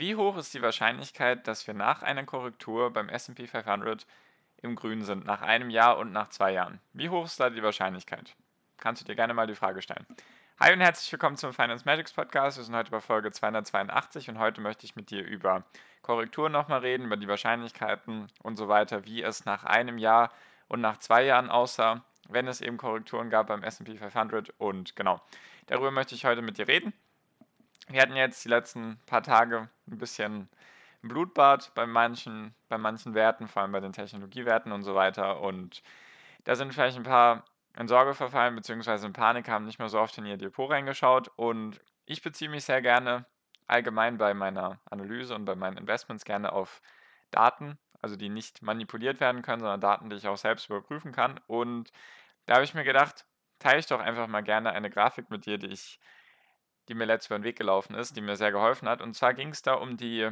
Wie hoch ist die Wahrscheinlichkeit, dass wir nach einer Korrektur beim SP 500 im Grün sind, nach einem Jahr und nach zwei Jahren? Wie hoch ist da die Wahrscheinlichkeit? Kannst du dir gerne mal die Frage stellen. Hi und herzlich willkommen zum Finance Magics Podcast. Wir sind heute bei Folge 282 und heute möchte ich mit dir über Korrekturen nochmal reden, über die Wahrscheinlichkeiten und so weiter, wie es nach einem Jahr und nach zwei Jahren aussah, wenn es eben Korrekturen gab beim SP 500 und genau, darüber möchte ich heute mit dir reden. Wir hatten jetzt die letzten paar Tage ein bisschen Blutbad bei manchen, bei manchen Werten, vor allem bei den Technologiewerten und so weiter. Und da sind vielleicht ein paar in Sorge verfallen, beziehungsweise in Panik, haben nicht mehr so oft in ihr Depot reingeschaut. Und ich beziehe mich sehr gerne allgemein bei meiner Analyse und bei meinen Investments gerne auf Daten, also die nicht manipuliert werden können, sondern Daten, die ich auch selbst überprüfen kann. Und da habe ich mir gedacht, teile ich doch einfach mal gerne eine Grafik mit dir, die ich die mir letztes über den Weg gelaufen ist, die mir sehr geholfen hat. Und zwar ging es da um die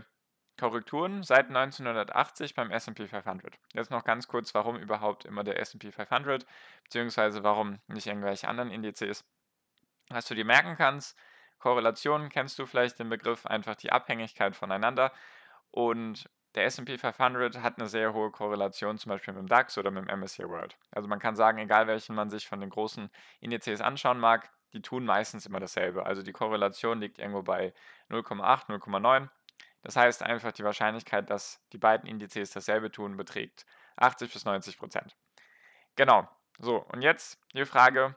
Korrekturen seit 1980 beim SP 500. Jetzt noch ganz kurz, warum überhaupt immer der SP 500, beziehungsweise warum nicht irgendwelche anderen Indizes. Was du dir merken kannst, Korrelationen kennst du vielleicht den Begriff, einfach die Abhängigkeit voneinander. Und der SP 500 hat eine sehr hohe Korrelation zum Beispiel mit dem DAX oder mit dem MSCI World. Also man kann sagen, egal welchen man sich von den großen Indizes anschauen mag, die tun meistens immer dasselbe. Also die Korrelation liegt irgendwo bei 0,8, 0,9. Das heißt einfach, die Wahrscheinlichkeit, dass die beiden Indizes dasselbe tun, beträgt 80 bis 90 Prozent. Genau. So, und jetzt die Frage,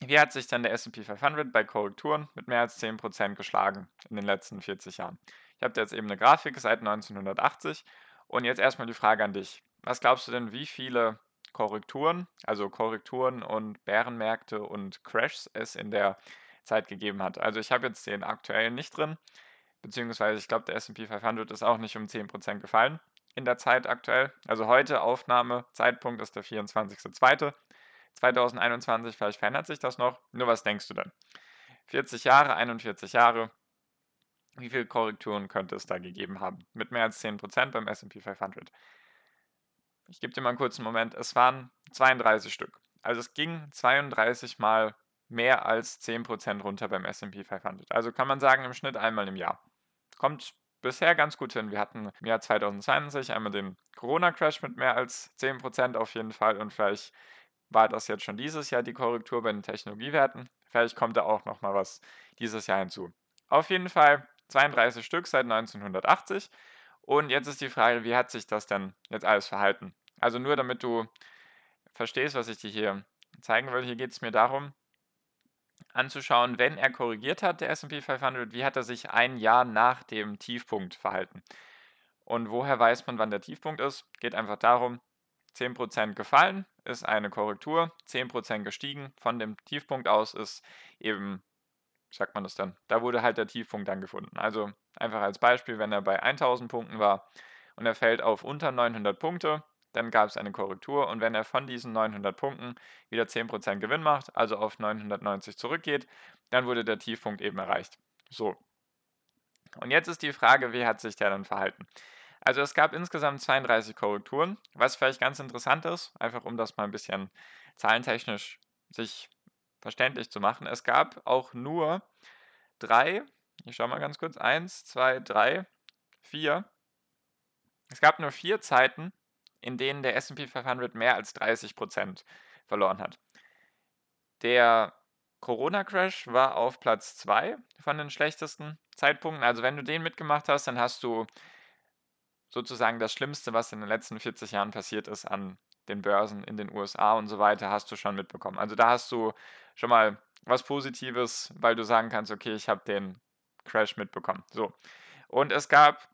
wie hat sich dann der SP 500 bei Korrekturen mit mehr als 10 Prozent geschlagen in den letzten 40 Jahren? Ich habe jetzt eben eine Grafik seit 1980 und jetzt erstmal die Frage an dich. Was glaubst du denn, wie viele Korrekturen, also Korrekturen und Bärenmärkte und Crashs es in der Zeit gegeben hat. Also ich habe jetzt den aktuellen nicht drin, beziehungsweise ich glaube, der SP 500 ist auch nicht um 10% gefallen in der Zeit aktuell. Also heute Aufnahmezeitpunkt ist der 24.02.2021, vielleicht verändert sich das noch. Nur was denkst du denn? 40 Jahre, 41 Jahre, wie viele Korrekturen könnte es da gegeben haben? Mit mehr als 10% beim SP 500. Ich gebe dir mal einen kurzen Moment. Es waren 32 Stück. Also es ging 32 mal mehr als 10% runter beim SP 500. Also kann man sagen, im Schnitt einmal im Jahr. Kommt bisher ganz gut hin. Wir hatten im Jahr 2020 einmal den Corona-Crash mit mehr als 10% auf jeden Fall und vielleicht war das jetzt schon dieses Jahr die Korrektur bei den Technologiewerten. Vielleicht kommt da auch noch mal was dieses Jahr hinzu. Auf jeden Fall 32 Stück seit 1980 und jetzt ist die Frage, wie hat sich das denn jetzt alles verhalten? Also nur damit du verstehst, was ich dir hier zeigen will. Hier geht es mir darum, anzuschauen, wenn er korrigiert hat, der SP 500, wie hat er sich ein Jahr nach dem Tiefpunkt verhalten? Und woher weiß man, wann der Tiefpunkt ist? Geht einfach darum, 10% gefallen ist eine Korrektur, 10% gestiegen von dem Tiefpunkt aus ist eben sagt man das dann? Da wurde halt der Tiefpunkt dann gefunden. Also einfach als Beispiel, wenn er bei 1000 Punkten war und er fällt auf unter 900 Punkte, dann gab es eine Korrektur und wenn er von diesen 900 Punkten wieder 10% Gewinn macht, also auf 990 zurückgeht, dann wurde der Tiefpunkt eben erreicht. So. Und jetzt ist die Frage, wie hat sich der dann verhalten? Also es gab insgesamt 32 Korrekturen, was vielleicht ganz interessant ist, einfach um das mal ein bisschen zahlentechnisch sich verständlich zu machen. Es gab auch nur drei, ich schaue mal ganz kurz, eins, zwei, drei, vier. Es gab nur vier Zeiten, in denen der SP 500 mehr als 30% verloren hat. Der Corona-Crash war auf Platz 2 von den schlechtesten Zeitpunkten. Also wenn du den mitgemacht hast, dann hast du sozusagen das Schlimmste, was in den letzten 40 Jahren passiert ist an den Börsen in den USA und so weiter, hast du schon mitbekommen. Also da hast du schon mal was Positives, weil du sagen kannst, okay, ich habe den Crash mitbekommen. So. Und es gab,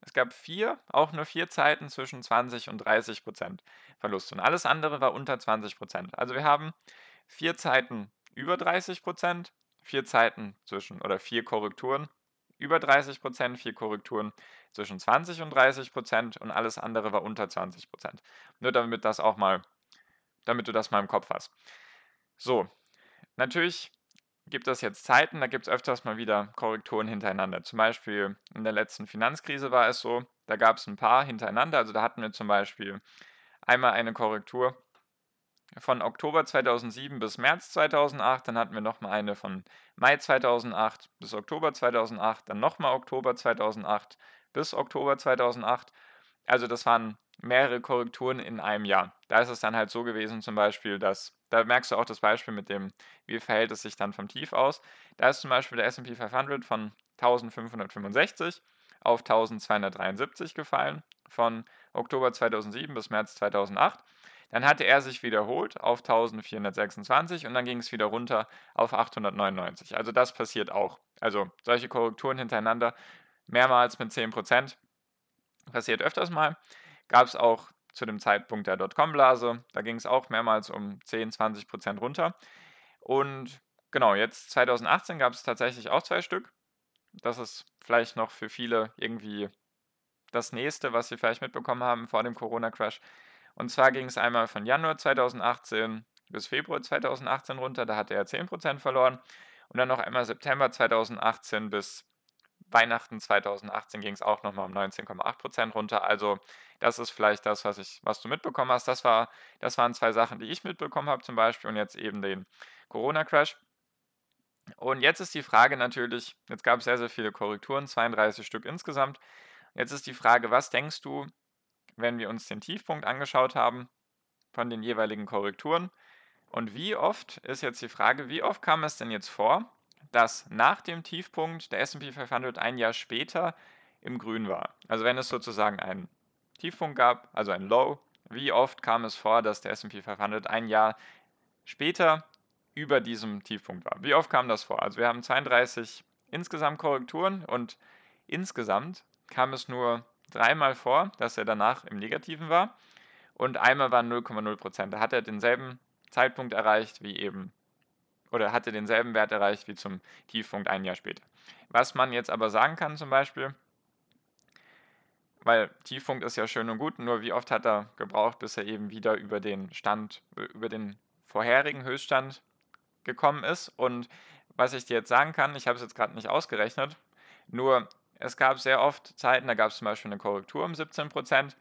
es gab vier, auch nur vier Zeiten zwischen 20 und 30 Prozent Verlust. Und alles andere war unter 20 Prozent. Also wir haben vier Zeiten über 30 Prozent, vier Zeiten zwischen oder vier Korrekturen über 30%, vier Korrekturen zwischen 20 und 30% und alles andere war unter 20%. Nur damit das auch mal, damit du das mal im Kopf hast. So, natürlich gibt es jetzt Zeiten, da gibt es öfters mal wieder Korrekturen hintereinander. Zum Beispiel in der letzten Finanzkrise war es so, da gab es ein paar hintereinander. Also da hatten wir zum Beispiel einmal eine Korrektur von Oktober 2007 bis März 2008, dann hatten wir nochmal eine von Mai 2008 bis Oktober 2008, dann nochmal Oktober 2008 bis Oktober 2008. Also das waren mehrere Korrekturen in einem Jahr. Da ist es dann halt so gewesen zum Beispiel, dass, da merkst du auch das Beispiel mit dem, wie verhält es sich dann vom Tief aus. Da ist zum Beispiel der S&P 500 von 1565 auf 1273 gefallen von Oktober 2007 bis März 2008. Dann hatte er sich wiederholt auf 1426 und dann ging es wieder runter auf 899. Also das passiert auch. Also solche Korrekturen hintereinander, mehrmals mit 10%, passiert öfters mal. Gab es auch zu dem Zeitpunkt der Dotcom-Blase. Da ging es auch mehrmals um 10, 20% runter. Und genau, jetzt 2018 gab es tatsächlich auch zwei Stück. Das ist vielleicht noch für viele irgendwie das nächste, was sie vielleicht mitbekommen haben vor dem Corona-Crash. Und zwar ging es einmal von Januar 2018 bis Februar 2018 runter, da hatte er 10% verloren. Und dann noch einmal September 2018 bis Weihnachten 2018 ging es auch nochmal um 19,8% runter. Also das ist vielleicht das, was, ich, was du mitbekommen hast. Das, war, das waren zwei Sachen, die ich mitbekommen habe zum Beispiel und jetzt eben den Corona-Crash. Und jetzt ist die Frage natürlich, jetzt gab es sehr, sehr viele Korrekturen, 32 Stück insgesamt. Jetzt ist die Frage, was denkst du, wenn wir uns den Tiefpunkt angeschaut haben von den jeweiligen Korrekturen? Und wie oft ist jetzt die Frage, wie oft kam es denn jetzt vor, dass nach dem Tiefpunkt der SP 500 ein Jahr später im Grün war? Also wenn es sozusagen einen Tiefpunkt gab, also ein Low, wie oft kam es vor, dass der SP 500 ein Jahr später über diesem Tiefpunkt war. Wie oft kam das vor? Also wir haben 32 insgesamt Korrekturen und insgesamt kam es nur dreimal vor, dass er danach im Negativen war und einmal waren 0,0% Da hat er denselben Zeitpunkt erreicht wie eben oder hatte denselben Wert erreicht wie zum Tiefpunkt ein Jahr später. Was man jetzt aber sagen kann zum Beispiel, weil Tiefpunkt ist ja schön und gut, nur wie oft hat er gebraucht, bis er eben wieder über den Stand, über den vorherigen Höchststand gekommen ist. Und was ich dir jetzt sagen kann, ich habe es jetzt gerade nicht ausgerechnet, nur es gab sehr oft Zeiten, da gab es zum Beispiel eine Korrektur um 17%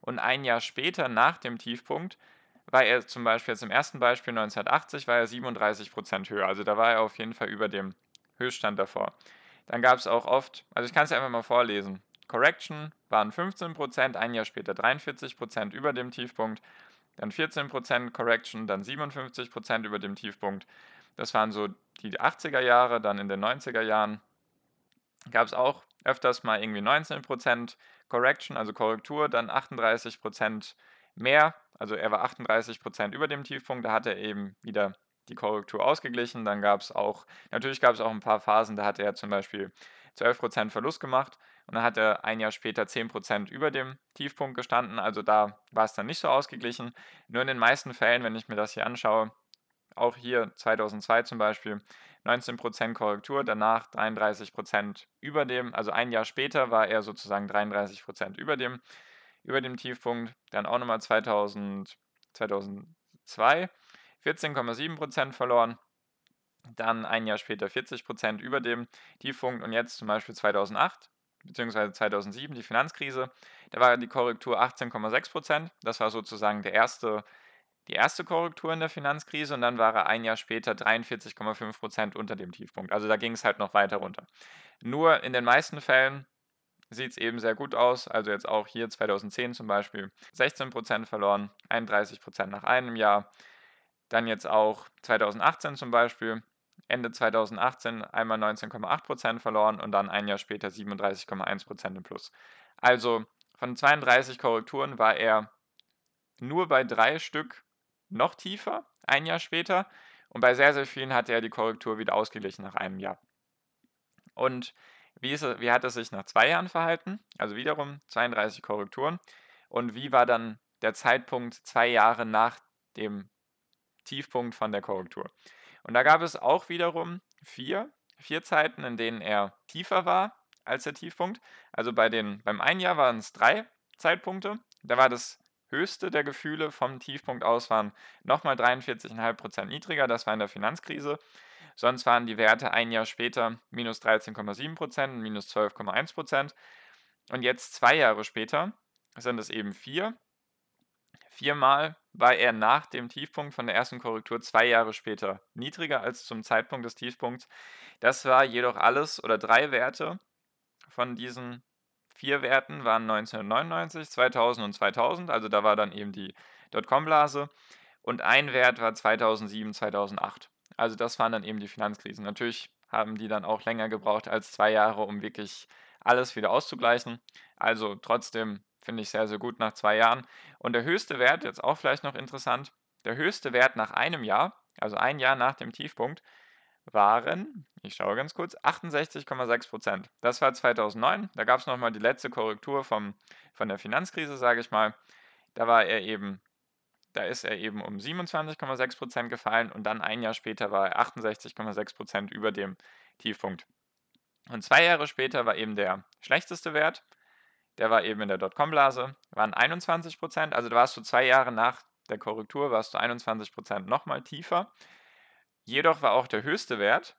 und ein Jahr später nach dem Tiefpunkt war er zum Beispiel jetzt im ersten Beispiel 1980 war er 37% höher. Also da war er auf jeden Fall über dem Höchststand davor. Dann gab es auch oft, also ich kann es einfach mal vorlesen. Correction waren 15%, ein Jahr später 43% über dem Tiefpunkt, dann 14% Correction, dann 57% über dem Tiefpunkt, das waren so die 80er Jahre, dann in den 90er Jahren gab es auch öfters mal irgendwie 19% Correction, also Korrektur, dann 38% mehr, also er war 38% über dem Tiefpunkt, da hat er eben wieder die Korrektur ausgeglichen. Dann gab es auch, natürlich gab es auch ein paar Phasen, da hat er zum Beispiel 12% Verlust gemacht und dann hat er ein Jahr später 10% über dem Tiefpunkt gestanden. Also da war es dann nicht so ausgeglichen. Nur in den meisten Fällen, wenn ich mir das hier anschaue, auch hier 2002 zum Beispiel 19% Korrektur, danach 33% über dem, also ein Jahr später war er sozusagen 33% über dem, über dem Tiefpunkt, dann auch nochmal 2000, 2002 14,7% verloren, dann ein Jahr später 40% über dem Tiefpunkt und jetzt zum Beispiel 2008 bzw. 2007 die Finanzkrise, da war die Korrektur 18,6%, das war sozusagen der erste die erste Korrektur in der Finanzkrise und dann war er ein Jahr später 43,5 Prozent unter dem Tiefpunkt. Also da ging es halt noch weiter runter. Nur in den meisten Fällen sieht es eben sehr gut aus. Also jetzt auch hier 2010 zum Beispiel 16 Prozent verloren, 31 Prozent nach einem Jahr. Dann jetzt auch 2018 zum Beispiel, Ende 2018 einmal 19,8 Prozent verloren und dann ein Jahr später 37,1 Prozent im Plus. Also von 32 Korrekturen war er nur bei drei Stück noch tiefer, ein Jahr später. Und bei sehr, sehr vielen hat er die Korrektur wieder ausgeglichen nach einem Jahr. Und wie, ist, wie hat es sich nach zwei Jahren verhalten? Also wiederum 32 Korrekturen. Und wie war dann der Zeitpunkt zwei Jahre nach dem Tiefpunkt von der Korrektur? Und da gab es auch wiederum vier, vier Zeiten, in denen er tiefer war als der Tiefpunkt. Also bei den, beim einen Jahr waren es drei Zeitpunkte. Da war das höchste der Gefühle vom Tiefpunkt aus waren nochmal 43,5% niedriger. Das war in der Finanzkrise. Sonst waren die Werte ein Jahr später minus 13,7%, minus 12,1%. Und jetzt zwei Jahre später sind es eben vier. Viermal war er nach dem Tiefpunkt von der ersten Korrektur zwei Jahre später niedriger als zum Zeitpunkt des Tiefpunkts. Das war jedoch alles oder drei Werte von diesen vier Werten waren 1999, 2000 und 2000. Also da war dann eben die Dotcom-Blase. Und ein Wert war 2007, 2008. Also das waren dann eben die Finanzkrisen. Natürlich haben die dann auch länger gebraucht als zwei Jahre, um wirklich alles wieder auszugleichen. Also trotzdem finde ich sehr, sehr gut nach zwei Jahren. Und der höchste Wert, jetzt auch vielleicht noch interessant, der höchste Wert nach einem Jahr, also ein Jahr nach dem Tiefpunkt, waren, ich schaue ganz kurz, 68,6 Prozent. Das war 2009. Da gab es nochmal die letzte Korrektur vom, von der Finanzkrise, sage ich mal. Da war er eben da ist er eben um 27,6% gefallen und dann ein Jahr später war er 68,6% über dem Tiefpunkt. Und zwei Jahre später war eben der schlechteste Wert, der war eben in der Dotcom-Blase, waren 21%, also da warst du zwei Jahre nach der Korrektur, warst du 21% nochmal tiefer. Jedoch war auch der höchste Wert,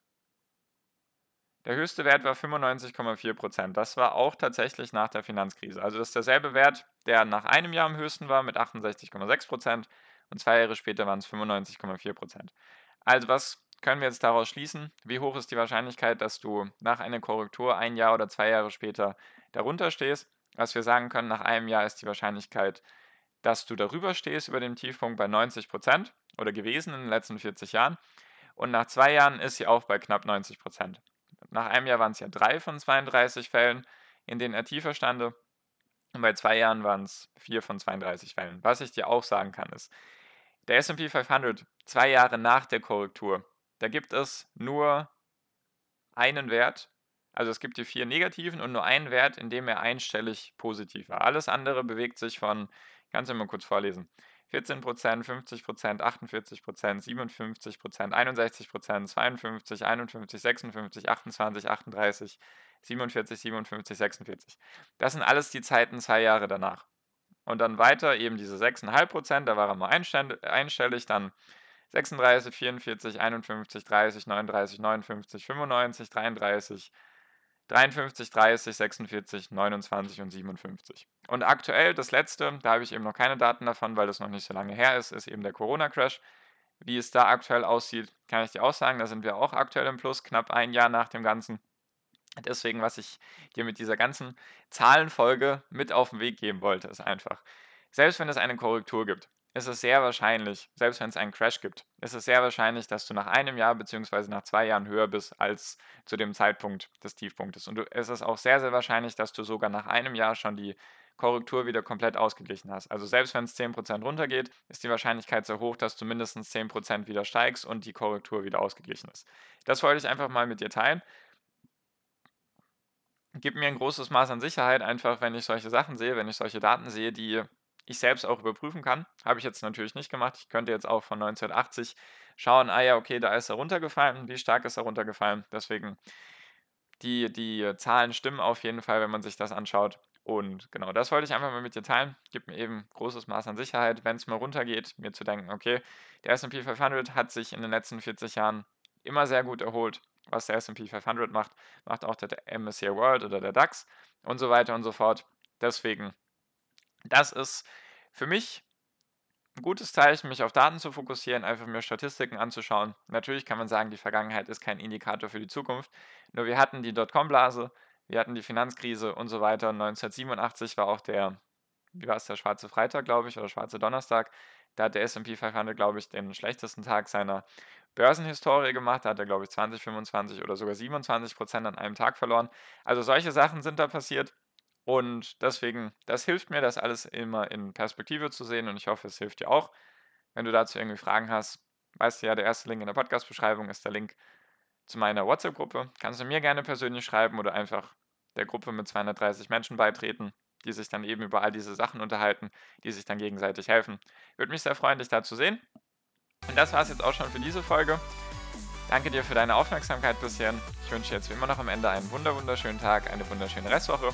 der höchste Wert war 95,4% Das war auch tatsächlich nach der Finanzkrise. Also das ist derselbe Wert, der nach einem Jahr am höchsten war mit 68,6% und zwei Jahre später waren es 95,4% Also was können wir jetzt daraus schließen? Wie hoch ist die Wahrscheinlichkeit, dass du nach einer Korrektur ein Jahr oder zwei Jahre später darunter stehst? Was wir sagen können, nach einem Jahr ist die Wahrscheinlichkeit, dass du darüber stehst über dem Tiefpunkt bei 90% oder gewesen in den letzten 40 Jahren. Und nach zwei Jahren ist sie auch bei knapp 90 nach einem Jahr waren es ja drei von 32 Fällen, in denen er tiefer stande. Und bei zwei Jahren waren es vier von 32 Fällen. Was ich dir auch sagen kann, ist, der SP 500, zwei Jahre nach der Korrektur, da gibt es nur einen Wert. Also es gibt die vier negativen und nur einen Wert, in dem er einstellig positiv war. Alles andere bewegt sich von, kannst du mal kurz vorlesen, 14 Prozent, 50 Prozent, 48 Prozent, 57 Prozent, 61 Prozent, 52, 51, 56, 28, 38, 47, 57, 46. Das sind alles die Zeiten zwei Jahre danach. Und dann weiter eben diese 6,5 Prozent, da war er mal einstellig, dann 36, 44, 51, 30, 39, 59, 95, 33, 53, 30, 46, 29 und 57. Und aktuell, das letzte, da habe ich eben noch keine Daten davon, weil das noch nicht so lange her ist, ist eben der Corona-Crash. Wie es da aktuell aussieht, kann ich dir auch sagen. Da sind wir auch aktuell im Plus, knapp ein Jahr nach dem Ganzen. Deswegen, was ich dir mit dieser ganzen Zahlenfolge mit auf den Weg geben wollte, ist einfach, selbst wenn es eine Korrektur gibt, ist es sehr wahrscheinlich, selbst wenn es einen Crash gibt, ist es sehr wahrscheinlich, dass du nach einem Jahr bzw. nach zwei Jahren höher bist als zu dem Zeitpunkt des Tiefpunktes. Und du, es ist auch sehr, sehr wahrscheinlich, dass du sogar nach einem Jahr schon die Korrektur wieder komplett ausgeglichen hast. Also selbst wenn es 10% runtergeht, ist die Wahrscheinlichkeit sehr hoch, dass du mindestens 10% wieder steigst und die Korrektur wieder ausgeglichen ist. Das wollte ich einfach mal mit dir teilen. Gibt mir ein großes Maß an Sicherheit, einfach wenn ich solche Sachen sehe, wenn ich solche Daten sehe, die ich selbst auch überprüfen kann. Habe ich jetzt natürlich nicht gemacht. Ich könnte jetzt auch von 1980 schauen, ah ja, okay, da ist er runtergefallen. Wie stark ist er runtergefallen? Deswegen, die, die Zahlen stimmen auf jeden Fall, wenn man sich das anschaut. Und genau, das wollte ich einfach mal mit dir teilen. Gibt mir eben großes Maß an Sicherheit, wenn es mal runtergeht, mir zu denken, okay, der SP 500 hat sich in den letzten 40 Jahren immer sehr gut erholt. Was der SP 500 macht, macht auch der MSCI World oder der DAX und so weiter und so fort. Deswegen das ist für mich ein gutes Zeichen, mich auf Daten zu fokussieren, einfach mir Statistiken anzuschauen. Natürlich kann man sagen, die Vergangenheit ist kein Indikator für die Zukunft. Nur wir hatten die Dotcom-Blase, wir hatten die Finanzkrise und so weiter. 1987 war auch der, wie war es, der schwarze Freitag, glaube ich, oder schwarze Donnerstag. Da hat der SP 500, glaube ich, den schlechtesten Tag seiner Börsenhistorie gemacht. Da hat er, glaube ich, 20, 25 oder sogar 27 Prozent an einem Tag verloren. Also solche Sachen sind da passiert. Und deswegen, das hilft mir, das alles immer in Perspektive zu sehen und ich hoffe, es hilft dir auch. Wenn du dazu irgendwie Fragen hast, weißt du ja, der erste Link in der Podcast-Beschreibung ist der Link zu meiner WhatsApp-Gruppe. Kannst du mir gerne persönlich schreiben oder einfach der Gruppe mit 230 Menschen beitreten, die sich dann eben über all diese Sachen unterhalten, die sich dann gegenseitig helfen. Würde mich sehr freuen, dich da zu sehen. Und das war es jetzt auch schon für diese Folge. Danke dir für deine Aufmerksamkeit bisher. Ich wünsche jetzt wie immer noch am Ende einen wunderschönen Tag, eine wunderschöne Restwoche.